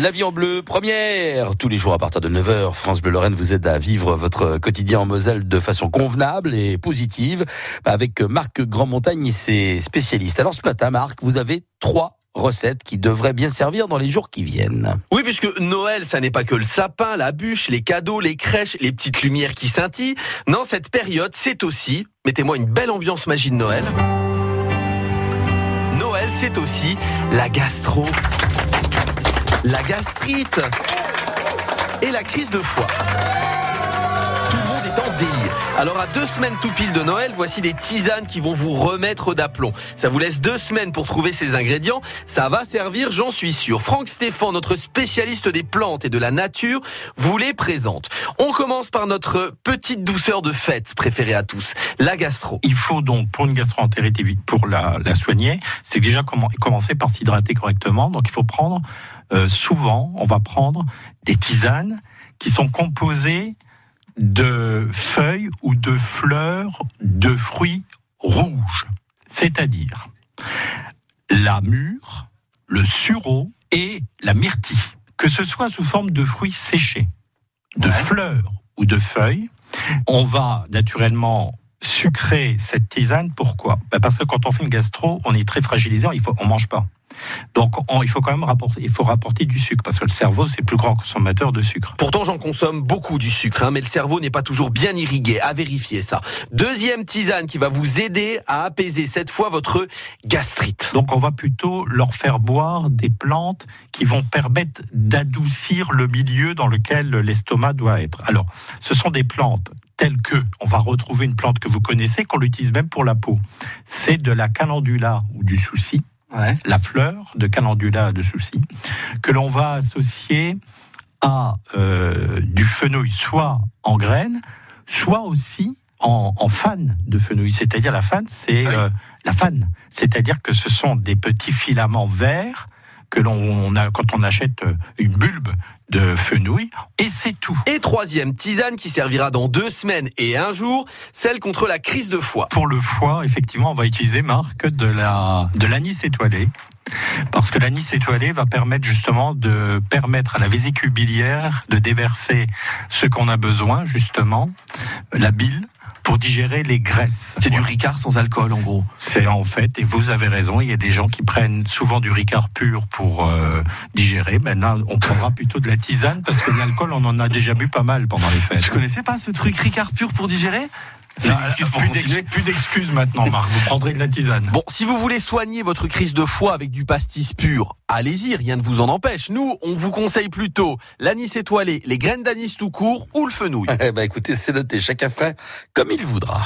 La vie en bleu, première Tous les jours à partir de 9h, France Bleu Lorraine vous aide à vivre votre quotidien en Moselle de façon convenable et positive avec Marc Grandmontagne et ses spécialistes. Alors ce matin, Marc, vous avez trois recettes qui devraient bien servir dans les jours qui viennent. Oui, puisque Noël, ça n'est pas que le sapin, la bûche, les cadeaux, les crèches, les petites lumières qui scintillent. Non, cette période, c'est aussi, mettez-moi une belle ambiance magie de Noël. Noël, c'est aussi la gastro la gastrite et la crise de foie. Alors à deux semaines tout pile de Noël, voici des tisanes qui vont vous remettre d'aplomb. Ça vous laisse deux semaines pour trouver ces ingrédients. Ça va servir, j'en suis sûr. Franck Stéphane, notre spécialiste des plantes et de la nature, vous les présente. On commence par notre petite douceur de fête préférée à tous, la gastro. Il faut donc, pour une gastroentérite, pour la, la soigner, c'est déjà commencer par s'hydrater correctement. Donc il faut prendre euh, souvent, on va prendre des tisanes qui sont composées de feuilles ou de fleurs de fruits rouges, c'est-à-dire la mûre, le sureau et la myrtille, que ce soit sous forme de fruits séchés, de fleurs ou de feuilles. On va naturellement sucrer cette tisane. Pourquoi? Ben, Parce que quand on fait une gastro, on est très fragilisé, il faut, on mange pas. Donc il faut quand même rapporter, il faut rapporter du sucre parce que le cerveau c'est le plus grand consommateur de sucre. Pourtant j'en consomme beaucoup du sucre, hein, mais le cerveau n'est pas toujours bien irrigué. À vérifier ça. Deuxième tisane qui va vous aider à apaiser cette fois votre gastrite. Donc on va plutôt leur faire boire des plantes qui vont permettre d'adoucir le milieu dans lequel l'estomac doit être. Alors ce sont des plantes telles que, on va retrouver une plante que vous connaissez, qu'on l'utilise même pour la peau. C'est de la calendula ou du souci la fleur de calendula de souci, que l'on va associer à euh, du fenouil, soit en graines, soit aussi en, fan de fenouil. C'est-à-dire la fan, c'est ah euh, la fan. C'est-à-dire que ce sont des petits filaments verts que l'on a quand on achète euh, une bulbe de fenouil, et c'est tout. Et troisième tisane qui servira dans deux semaines et un jour, celle contre la crise de foie. Pour le foie, effectivement, on va utiliser, Marc, de la de l'anis étoilé. Parce que l'anis étoilé va permettre justement de permettre à la vésicule biliaire de déverser ce qu'on a besoin, justement, la bile, pour digérer les graisses. C'est du Ricard sans alcool, en gros. C'est en fait, et vous avez raison, il y a des gens qui prennent souvent du Ricard pur pour euh, digérer. Maintenant, on prendra plutôt de la tisane parce que l'alcool, on en a déjà bu pas mal pendant les fêtes. Je connaissais pas ce truc Ricard pur pour digérer plus d'excuses maintenant, Marc. Vous prendrez de la tisane. Bon, si vous voulez soigner votre crise de foie avec du pastis pur, allez-y, rien ne vous en empêche. Nous, on vous conseille plutôt l'anis étoilé, les graines d'anis tout court ou le fenouil. Eh ben, écoutez, c'est noté. Chacun ferait comme il voudra.